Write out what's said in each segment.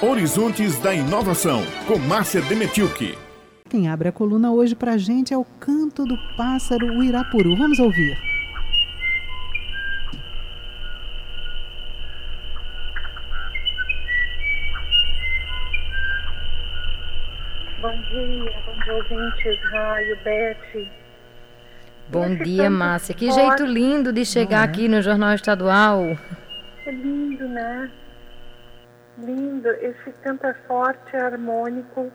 Horizontes da Inovação, com Márcia Demetilke. Quem abre a coluna hoje para a gente é o canto do pássaro Uirapuru. Vamos ouvir. Bom dia, bom dia, ouvintes, Raio, Beth. Bom dia, Márcia. Que jeito lindo de chegar aqui no Jornal Estadual. É lindo, né? Lindo, esse canto é forte, é harmônico.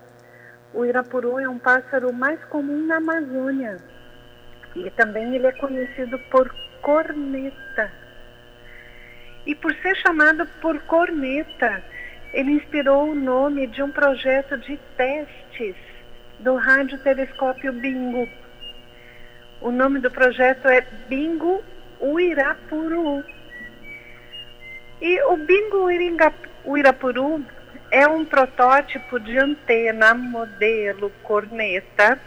O irapuru é um pássaro mais comum na Amazônia. E também ele é conhecido por corneta. E por ser chamado por corneta, ele inspirou o nome de um projeto de testes do radiotelescópio Bingo. O nome do projeto é Bingo Uirapuru. E o Bingo Uirapuru é um protótipo de antena modelo corneta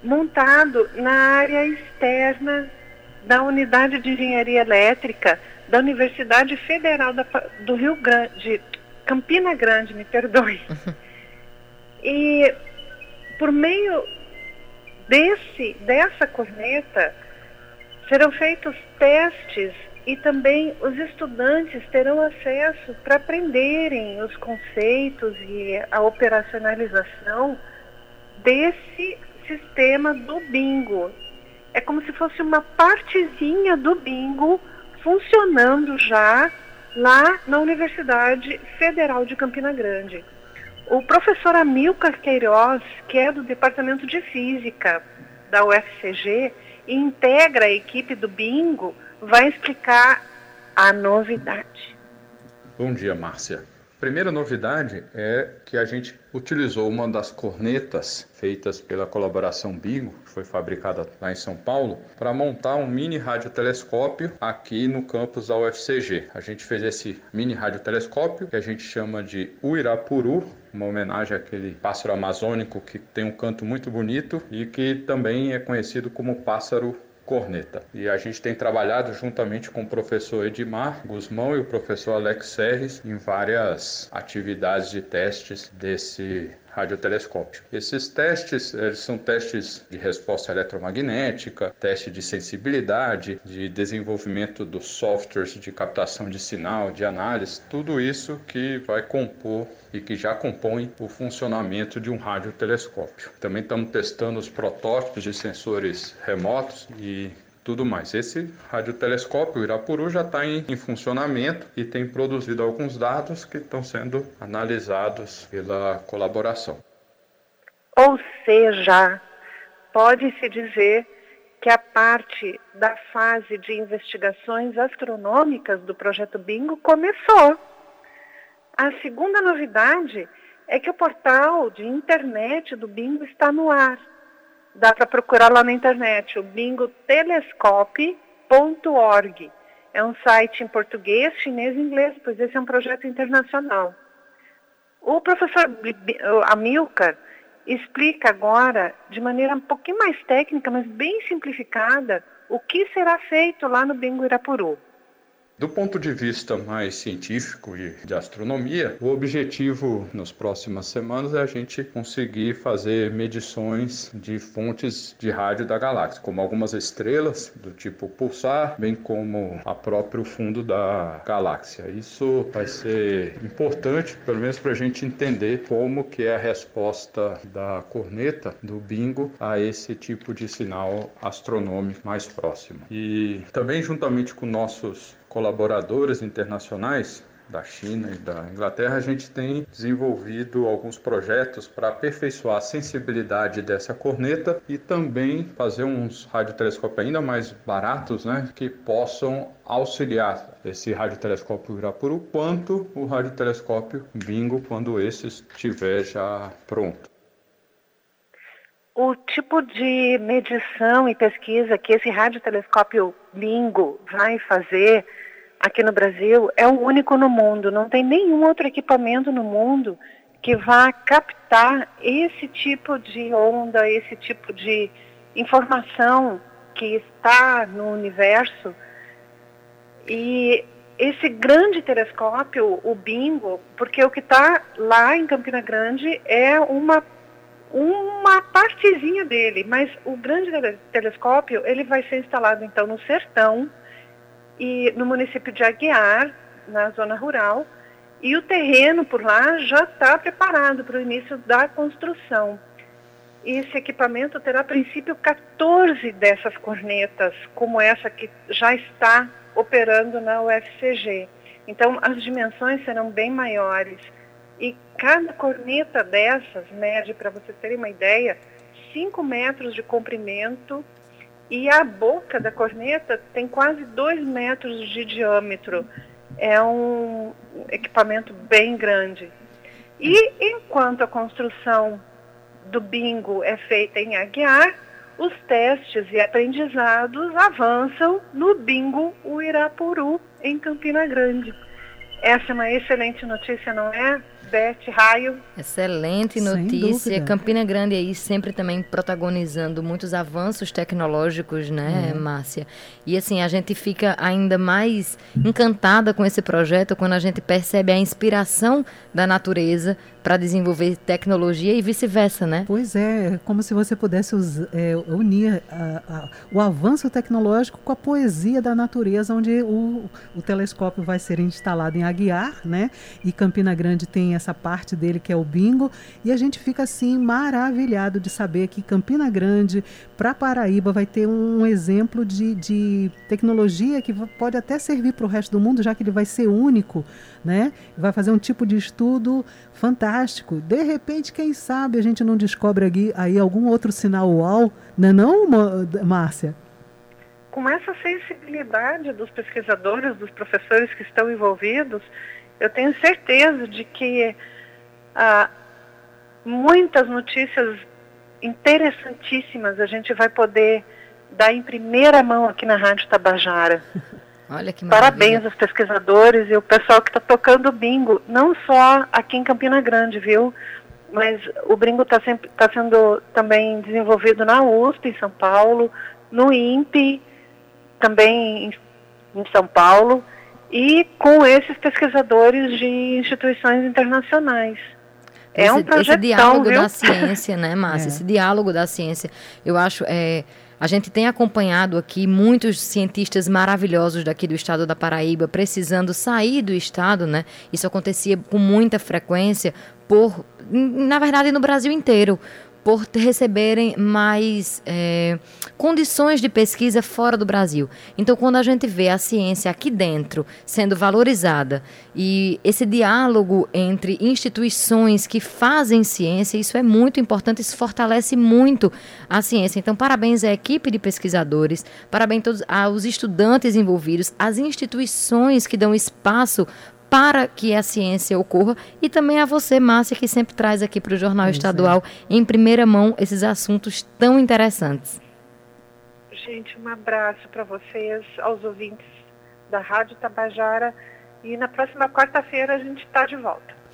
montado na área externa da Unidade de Engenharia Elétrica da Universidade Federal da, do Rio Grande, Campina Grande, me perdoe. E por meio desse dessa corneta serão feitos testes e também os estudantes terão acesso para aprenderem os conceitos e a operacionalização desse sistema do bingo. É como se fosse uma partezinha do bingo funcionando já lá na Universidade Federal de Campina Grande. O professor Amilcar Queiroz, que é do Departamento de Física da UFCG e integra a equipe do bingo, vai explicar a novidade. Bom dia, Márcia. Primeira novidade é que a gente utilizou uma das cornetas feitas pela colaboração Bingo, que foi fabricada lá em São Paulo, para montar um mini radiotelescópio aqui no campus da UFCG. A gente fez esse mini radiotelescópio que a gente chama de Uirapuru, uma homenagem àquele pássaro amazônico que tem um canto muito bonito e que também é conhecido como pássaro corneta. E a gente tem trabalhado juntamente com o professor Edmar Guzmão e o professor Alex Serres em várias atividades de testes desse radiotelescópio. Esses testes são testes de resposta eletromagnética, teste de sensibilidade, de desenvolvimento dos softwares de captação de sinal, de análise, tudo isso que vai compor e que já compõe o funcionamento de um radiotelescópio. Também estamos testando os protótipos de sensores remotos e tudo mais. Esse radiotelescópio Irapuru já está em, em, funcionamento e tem produzido alguns dados que estão sendo analisados pela colaboração. Ou seja, pode-se dizer que a parte da fase de investigações astronômicas do projeto Bingo começou. A segunda novidade é que o portal de internet do Bingo está no ar Dá para procurar lá na internet, o bingotelescope.org. É um site em português, chinês e inglês, pois esse é um projeto internacional. O professor Amilcar explica agora, de maneira um pouquinho mais técnica, mas bem simplificada, o que será feito lá no Bingo Irapuru. Do ponto de vista mais científico e de astronomia, o objetivo nas próximas semanas é a gente conseguir fazer medições de fontes de rádio da galáxia, como algumas estrelas do tipo pulsar, bem como a próprio fundo da galáxia. Isso vai ser importante, pelo menos para a gente entender como que é a resposta da corneta do bingo a esse tipo de sinal astronômico mais próximo. E também juntamente com nossos colaboradores internacionais da China e da Inglaterra, a gente tem desenvolvido alguns projetos para aperfeiçoar a sensibilidade dessa corneta e também fazer uns radiotelescópios ainda mais baratos, né, que possam auxiliar esse radiotelescópio Irapuru quanto o radiotelescópio Bingo quando esse estiver já pronto. O tipo de medição e pesquisa que esse radiotelescópio Bingo vai fazer aqui no Brasil é o único no mundo. Não tem nenhum outro equipamento no mundo que vá captar esse tipo de onda, esse tipo de informação que está no universo. E esse grande telescópio, o Bingo, porque o que está lá em Campina Grande é uma uma partezinha dele, mas o grande telescópio ele vai ser instalado então no sertão e no município de Aguiar, na zona rural, e o terreno por lá já está preparado para o início da construção. Esse equipamento terá, a princípio, 14 dessas cornetas, como essa que já está operando na UFCG. Então, as dimensões serão bem maiores. E cada corneta dessas mede, para vocês terem uma ideia, 5 metros de comprimento e a boca da corneta tem quase 2 metros de diâmetro. É um equipamento bem grande. E enquanto a construção do bingo é feita em Aguiar, os testes e aprendizados avançam no bingo Uirapuru, em Campina Grande. Essa é uma excelente notícia, não é? Beth Raio. Excelente notícia. Campina Grande aí sempre também protagonizando muitos avanços tecnológicos, né, uhum. Márcia? E assim, a gente fica ainda mais encantada com esse projeto quando a gente percebe a inspiração da natureza para desenvolver tecnologia e vice-versa, né? Pois é, como se você pudesse é, unir a, a, o avanço tecnológico com a poesia da natureza, onde o, o telescópio vai ser instalado em Aguiar, né? E Campina Grande tem essa parte dele que é o bingo, e a gente fica assim maravilhado de saber que Campina Grande, para Paraíba, vai ter um exemplo de, de tecnologia que pode até servir para o resto do mundo, já que ele vai ser único, né? Vai fazer um tipo de estudo fantástico. De repente, quem sabe a gente não descobre aqui, aí algum outro sinal UAU, não é não, Márcia? Com essa sensibilidade dos pesquisadores, dos professores que estão envolvidos, eu tenho certeza de que ah, muitas notícias interessantíssimas a gente vai poder dar em primeira mão aqui na Rádio Tabajara. Olha que maravilha. Parabéns aos pesquisadores e o pessoal que está tocando bingo, não só aqui em Campina Grande, viu? Mas o bingo está tá sendo também desenvolvido na USP, em São Paulo, no INPE, também em, em São Paulo, e com esses pesquisadores de instituições internacionais. É esse, um projeto. Esse diálogo viu? da ciência, né, Márcia? É. Esse diálogo da ciência, eu acho. É, a gente tem acompanhado aqui muitos cientistas maravilhosos daqui do estado da Paraíba precisando sair do estado, né? Isso acontecia com muita frequência por, na verdade, no Brasil inteiro por receberem mais é, condições de pesquisa fora do Brasil. Então, quando a gente vê a ciência aqui dentro sendo valorizada e esse diálogo entre instituições que fazem ciência, isso é muito importante, isso fortalece muito a ciência. Então, parabéns à equipe de pesquisadores, parabéns todos aos estudantes envolvidos, às instituições que dão espaço para que a ciência ocorra e também a você, Márcia, que sempre traz aqui para o Jornal pois Estadual é. em primeira mão esses assuntos tão interessantes. Gente, um abraço para vocês, aos ouvintes da Rádio Tabajara e na próxima quarta-feira a gente está de volta.